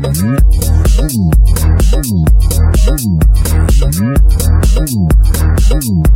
Thank you.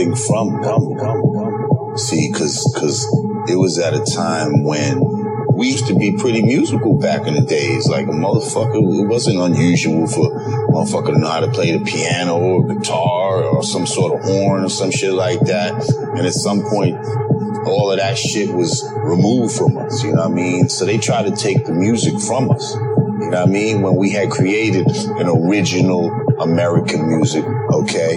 Something from come. See, because because it was at a time when we used to be pretty musical back in the days. Like a motherfucker, it wasn't unusual for a motherfucker to know how to play the piano or guitar or some sort of horn or some shit like that. And at some point, all of that shit was removed from us. You know what I mean? So they tried to take the music from us. You know what I mean? When we had created an original American music, okay?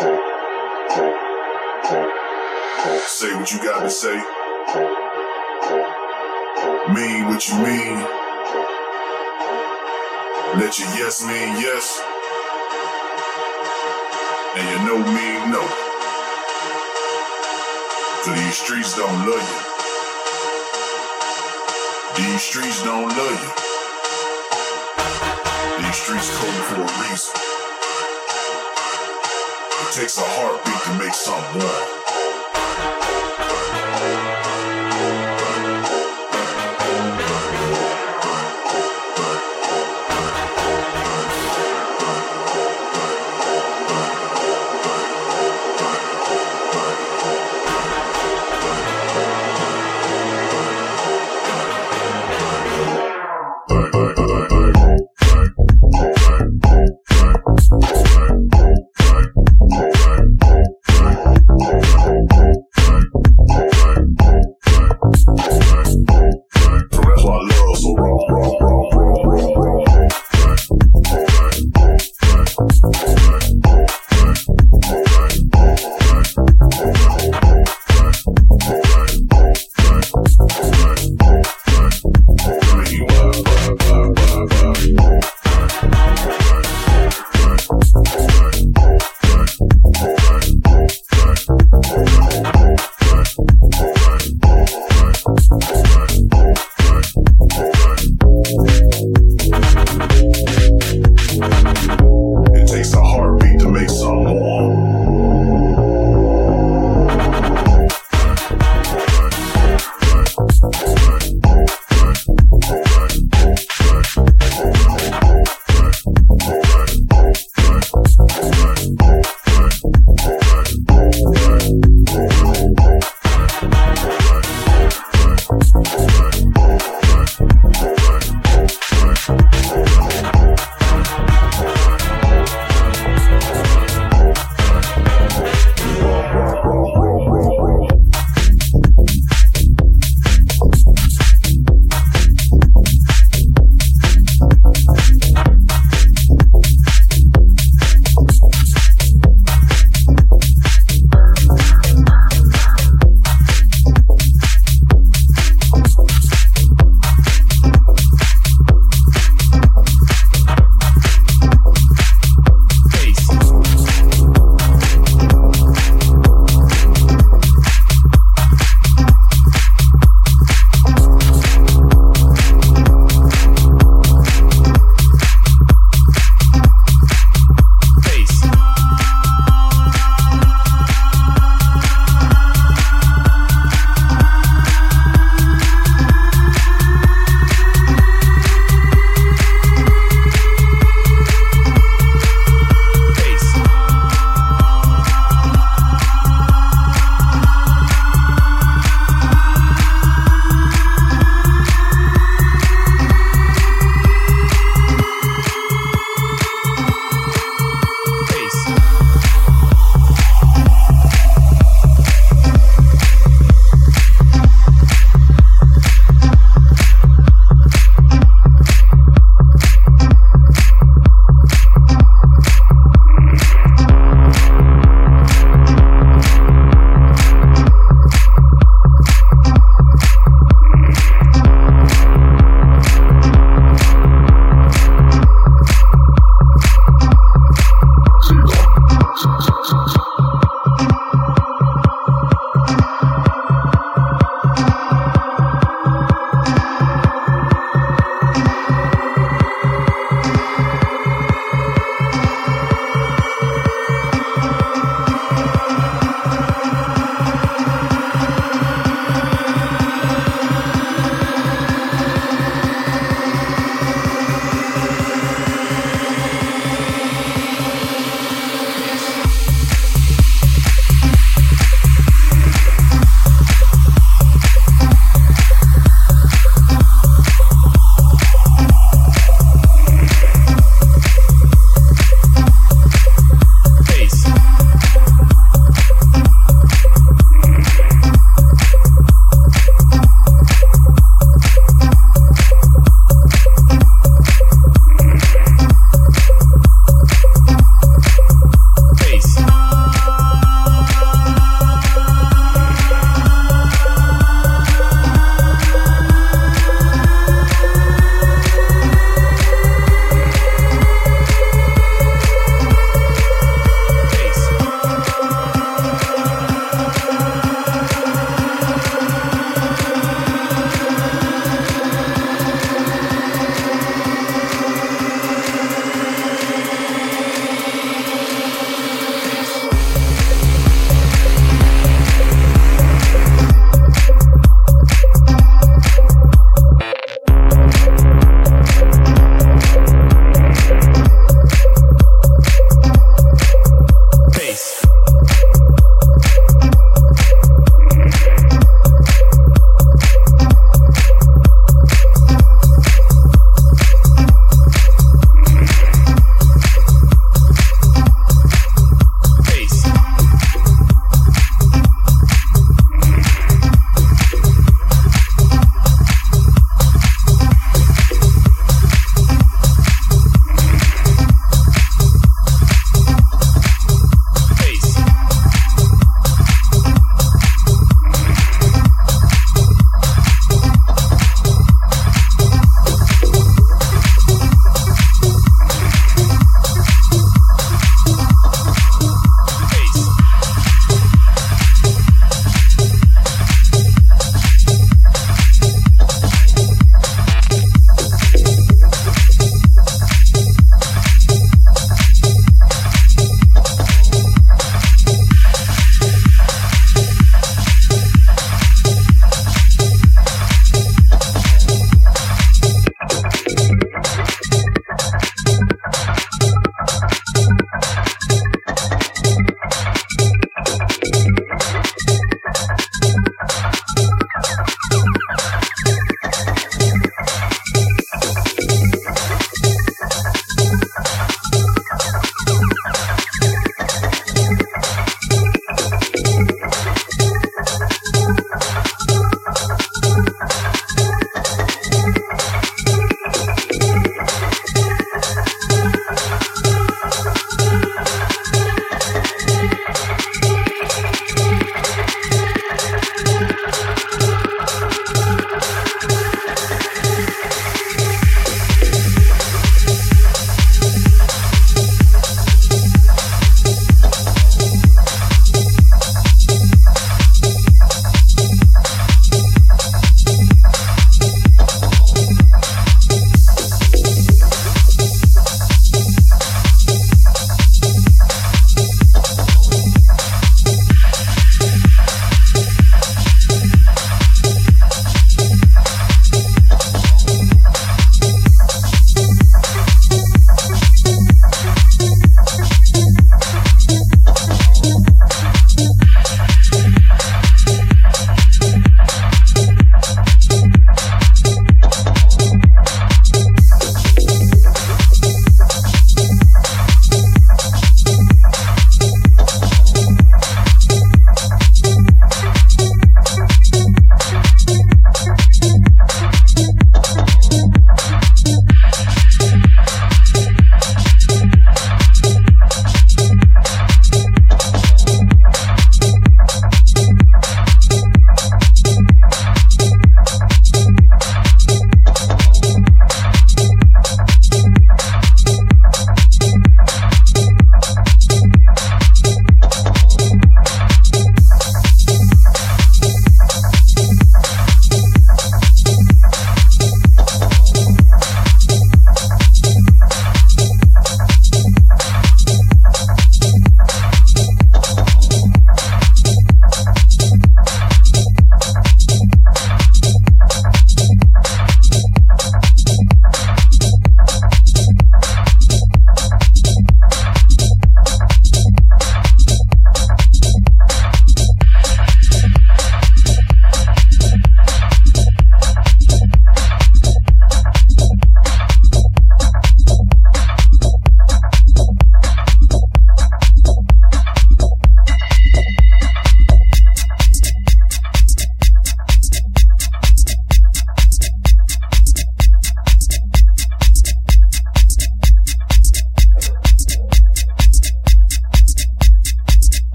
Say what you got to say. Mean what you mean. Let your yes mean yes. And your no mean no. These streets don't love you. These streets don't love you. These streets code for a reason takes a heartbeat to make something.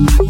you